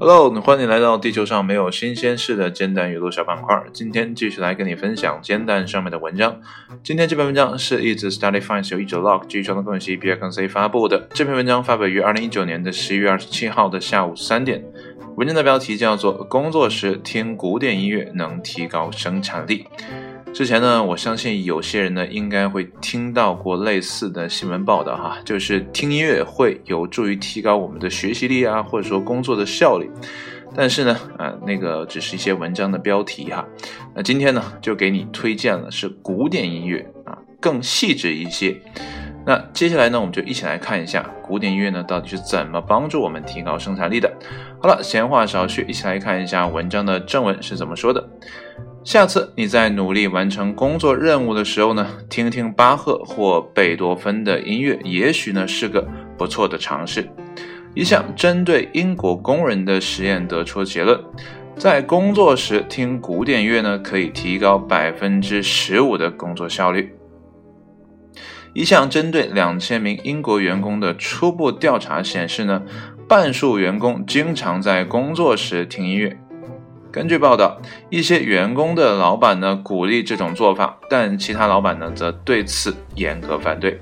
Hello，欢迎来到地球上没有新鲜事的煎蛋阅读小板块。今天继续来跟你分享煎蛋上面的文章。今天这篇文章是一直 Study Finance 由一九 log 基于创作分析 B N C 发布的。这篇文章发表于二零一九年的十一月二十七号的下午三点。文章的标题叫做“工作时听古典音乐能提高生产力”。之前呢，我相信有些人呢应该会听到过类似的新闻报道哈，就是听音乐会有助于提高我们的学习力啊，或者说工作的效率。但是呢，啊，那个只是一些文章的标题哈。那今天呢，就给你推荐了是古典音乐啊，更细致一些。那接下来呢，我们就一起来看一下古典音乐呢到底是怎么帮助我们提高生产力的。好了，闲话少叙，一起来看一下文章的正文是怎么说的。下次你在努力完成工作任务的时候呢，听听巴赫或贝多芬的音乐，也许呢是个不错的尝试。一项针对英国工人的实验得出结论，在工作时听古典乐呢，可以提高百分之十五的工作效率。一项针对两千名英国员工的初步调查显示呢，半数员工经常在工作时听音乐。根据报道，一些员工的老板呢鼓励这种做法，但其他老板呢则对此严格反对，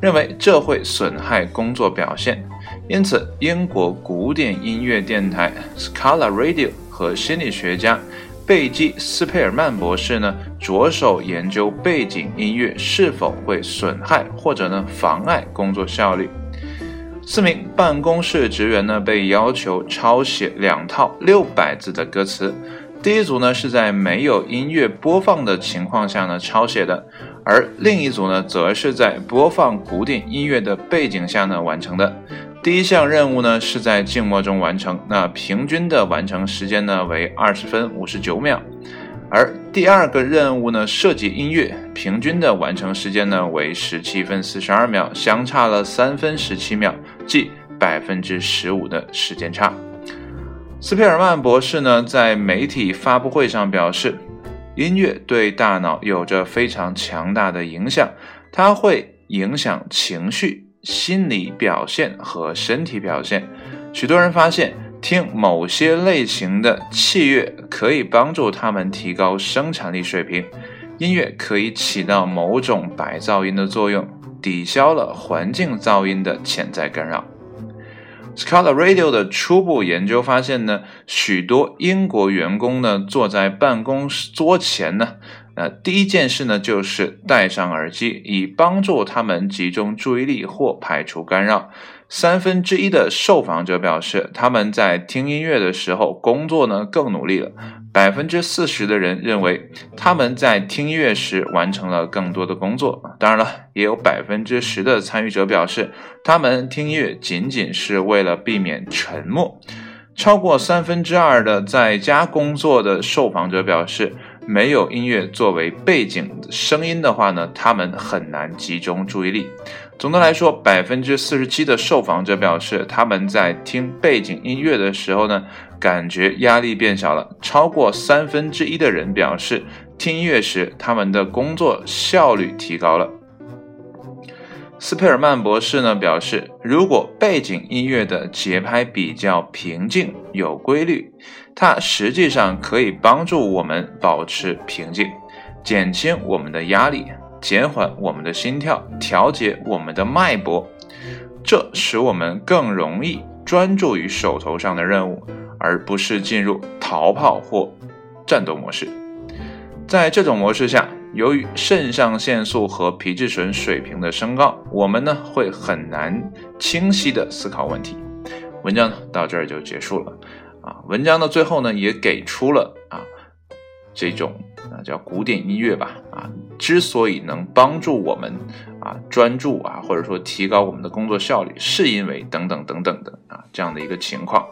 认为这会损害工作表现。因此，英国古典音乐电台 Scala Radio 和心理学家贝基斯佩尔曼博士呢着手研究背景音乐是否会损害或者呢妨碍工作效率。四名办公室职员呢被要求抄写两套六百字的歌词，第一组呢是在没有音乐播放的情况下呢抄写的，而另一组呢则是在播放古典音乐的背景下呢完成的。第一项任务呢是在静默中完成，那平均的完成时间呢为二十分五十九秒。而第二个任务呢，设计音乐，平均的完成时间呢为十七分四十二秒，相差了三分十七秒，即百分之十五的时间差。斯皮尔曼博士呢在媒体发布会上表示，音乐对大脑有着非常强大的影响，它会影响情绪、心理表现和身体表现。许多人发现。听某些类型的器乐可以帮助他们提高生产力水平。音乐可以起到某种白噪音的作用，抵消了环境噪音的潜在干扰。Scala Radio 的初步研究发现呢，许多英国员工呢坐在办公桌前呢，那，第一件事呢就是戴上耳机，以帮助他们集中注意力或排除干扰。三分之一的受访者表示，他们在听音乐的时候工作呢更努力了。百分之四十的人认为他们在听音乐时完成了更多的工作。当然了，也有百分之十的参与者表示，他们听音乐仅仅是为了避免沉默。超过三分之二的在家工作的受访者表示。没有音乐作为背景声音的话呢，他们很难集中注意力。总的来说，百分之四十七的受访者表示，他们在听背景音乐的时候呢，感觉压力变小了。超过三分之一的人表示，听音乐时他们的工作效率提高了。斯佩尔曼博士呢表示，如果背景音乐的节拍比较平静、有规律，它实际上可以帮助我们保持平静，减轻我们的压力，减缓我们的心跳，调节我们的脉搏，这使我们更容易专注于手头上的任务，而不是进入逃跑或战斗模式。在这种模式下，由于肾上腺素和皮质醇水平的升高，我们呢会很难清晰的思考问题。文章呢到这儿就结束了啊。文章的最后呢也给出了啊这种啊叫古典音乐吧啊之所以能帮助我们啊专注啊或者说提高我们的工作效率，是因为等等等等的啊这样的一个情况。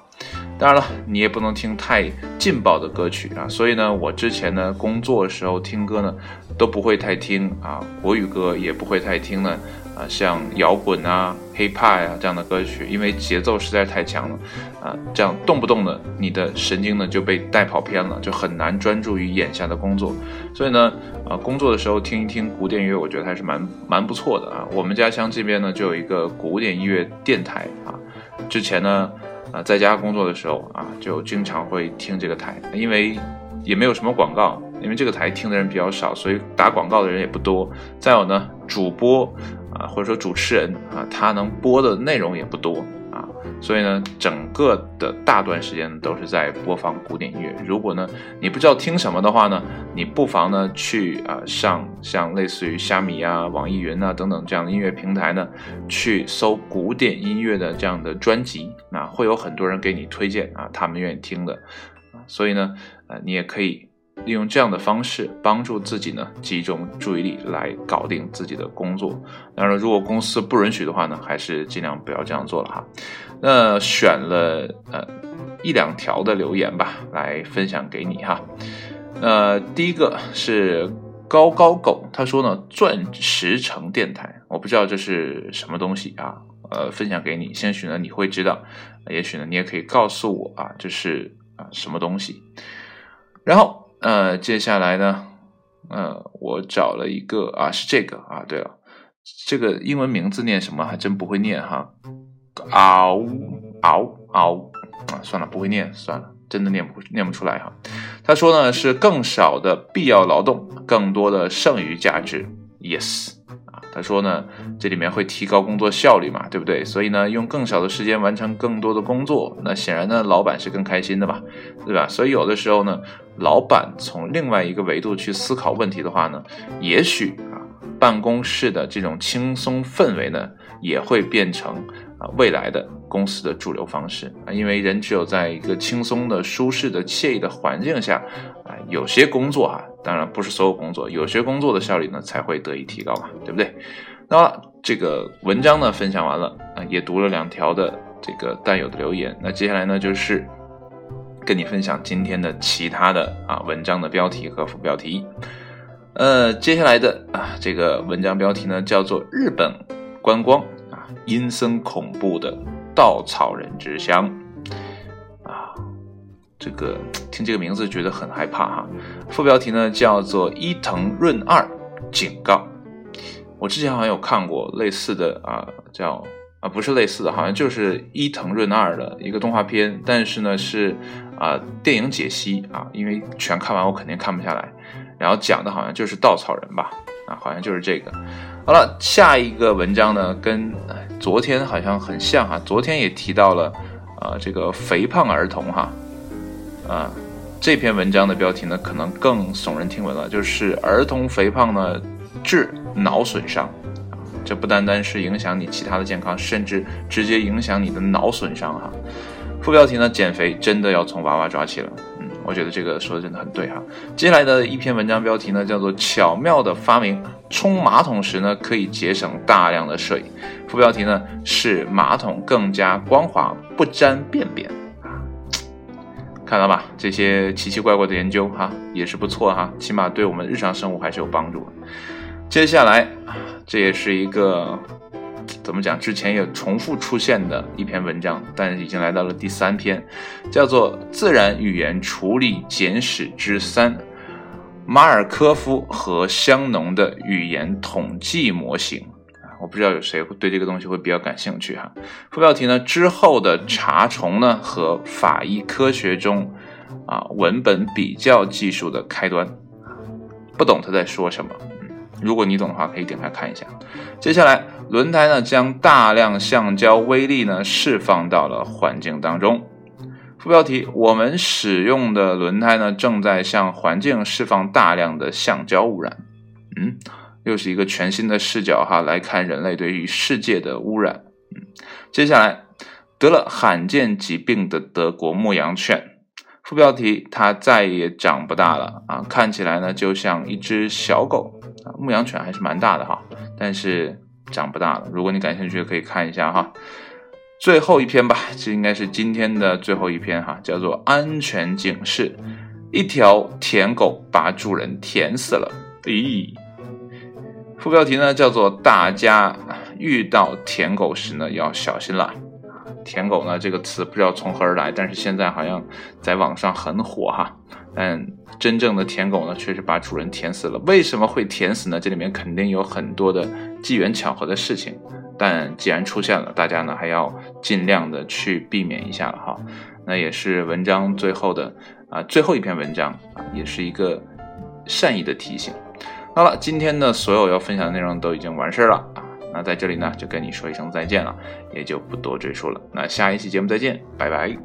当然了，你也不能听太劲爆的歌曲啊。所以呢，我之前呢工作的时候听歌呢，都不会太听啊国语歌，也不会太听呢啊像摇滚啊、hiphop 啊这样的歌曲，因为节奏实在太强了啊，这样动不动的你的神经呢就被带跑偏了，就很难专注于眼下的工作。所以呢，啊工作的时候听一听古典音乐，我觉得还是蛮蛮不错的啊。我们家乡这边呢就有一个古典音乐电台啊，之前呢。啊，在家工作的时候啊，就经常会听这个台，因为也没有什么广告，因为这个台听的人比较少，所以打广告的人也不多。再有呢，主播啊，或者说主持人啊，他能播的内容也不多啊。所以呢，整个的大段时间都是在播放古典音乐。如果呢你不知道听什么的话呢，你不妨呢去啊上像类似于虾米啊、网易云啊等等这样的音乐平台呢，去搜古典音乐的这样的专辑，啊，会有很多人给你推荐啊，他们愿意听的啊。所以呢，呃，你也可以。利用这样的方式帮助自己呢，集中注意力来搞定自己的工作。当然，如果公司不允许的话呢，还是尽量不要这样做了哈。那选了呃一两条的留言吧，来分享给你哈。呃，第一个是高高狗，他说呢，钻石城电台，我不知道这是什么东西啊。呃，分享给你，兴许呢你会知道，也许呢你也可以告诉我啊，这是啊什么东西。然后。呃，接下来呢，呃，我找了一个啊，是这个啊，对了，这个英文名字念什么还真不会念哈，嗷嗷嗷啊，算了，不会念，算了，真的念不念不出来哈。他说呢，是更少的必要劳动，更多的剩余价值，yes 啊。他说呢，这里面会提高工作效率嘛，对不对？所以呢，用更少的时间完成更多的工作，那显然呢，老板是更开心的嘛，对吧？所以有的时候呢，老板从另外一个维度去思考问题的话呢，也许啊，办公室的这种轻松氛围呢，也会变成啊未来的公司的主流方式啊，因为人只有在一个轻松的、舒适的、惬意的环境下啊，有些工作哈。当然不是所有工作，有些工作的效率呢才会得以提高嘛，对不对？那这个文章呢分享完了啊，也读了两条的这个带有的留言。那接下来呢就是跟你分享今天的其他的啊文章的标题和副标题。呃，接下来的啊这个文章标题呢叫做“日本观光啊阴森恐怖的稻草人之乡”。这个听这个名字觉得很害怕哈。副标题呢叫做伊藤润二警告。我之前好像有看过类似的啊，叫啊不是类似的，好像就是伊藤润二的一个动画片，但是呢是啊电影解析啊，因为全看完我肯定看不下来。然后讲的好像就是稻草人吧，啊好像就是这个。好了，下一个文章呢跟昨天好像很像哈，昨天也提到了啊这个肥胖儿童哈。啊这篇文章的标题呢，可能更耸人听闻了，就是儿童肥胖呢致脑损伤，这不单单是影响你其他的健康，甚至直接影响你的脑损伤哈。副标题呢，减肥真的要从娃娃抓起了，嗯，我觉得这个说的真的很对哈。接下来的一篇文章标题呢，叫做巧妙的发明，冲马桶时呢可以节省大量的水。副标题呢是马桶更加光滑，不沾便便。看到吧，这些奇奇怪怪的研究哈也是不错哈，起码对我们日常生活还是有帮助。接下来，这也是一个怎么讲？之前也重复出现的一篇文章，但已经来到了第三篇，叫做《自然语言处理简史之三：马尔科夫和香农的语言统计模型》。我不知道有谁会对这个东西会比较感兴趣哈。副标题呢之后的查重呢和法医科学中啊文本比较技术的开端，不懂他在说什么。如果你懂的话，可以点开看一下。接下来，轮胎呢将大量橡胶微粒呢释放到了环境当中。副标题：我们使用的轮胎呢正在向环境释放大量的橡胶污染。嗯。又是一个全新的视角哈，来看人类对于世界的污染。嗯，接下来得了罕见疾病的德国牧羊犬，副标题：它再也长不大了啊！看起来呢就像一只小狗啊，牧羊犬还是蛮大的哈，但是长不大了。如果你感兴趣，可以看一下哈。最后一篇吧，这应该是今天的最后一篇哈，叫做安全警示：一条舔狗把主人舔死了。咦，副标题呢叫做大家遇到舔狗时呢要小心了。舔狗呢这个词不知道从何而来，但是现在好像在网上很火哈。但真正的舔狗呢，确实把主人舔死了。为什么会舔死呢？这里面肯定有很多的机缘巧合的事情。但既然出现了，大家呢还要尽量的去避免一下了哈。那也是文章最后的啊最后一篇文章啊，也是一个善意的提醒。好了今天的所有要分享的内容都已经完事了啊那在这里呢就跟你说一声再见了也就不多赘述了那下一期节目再见拜拜。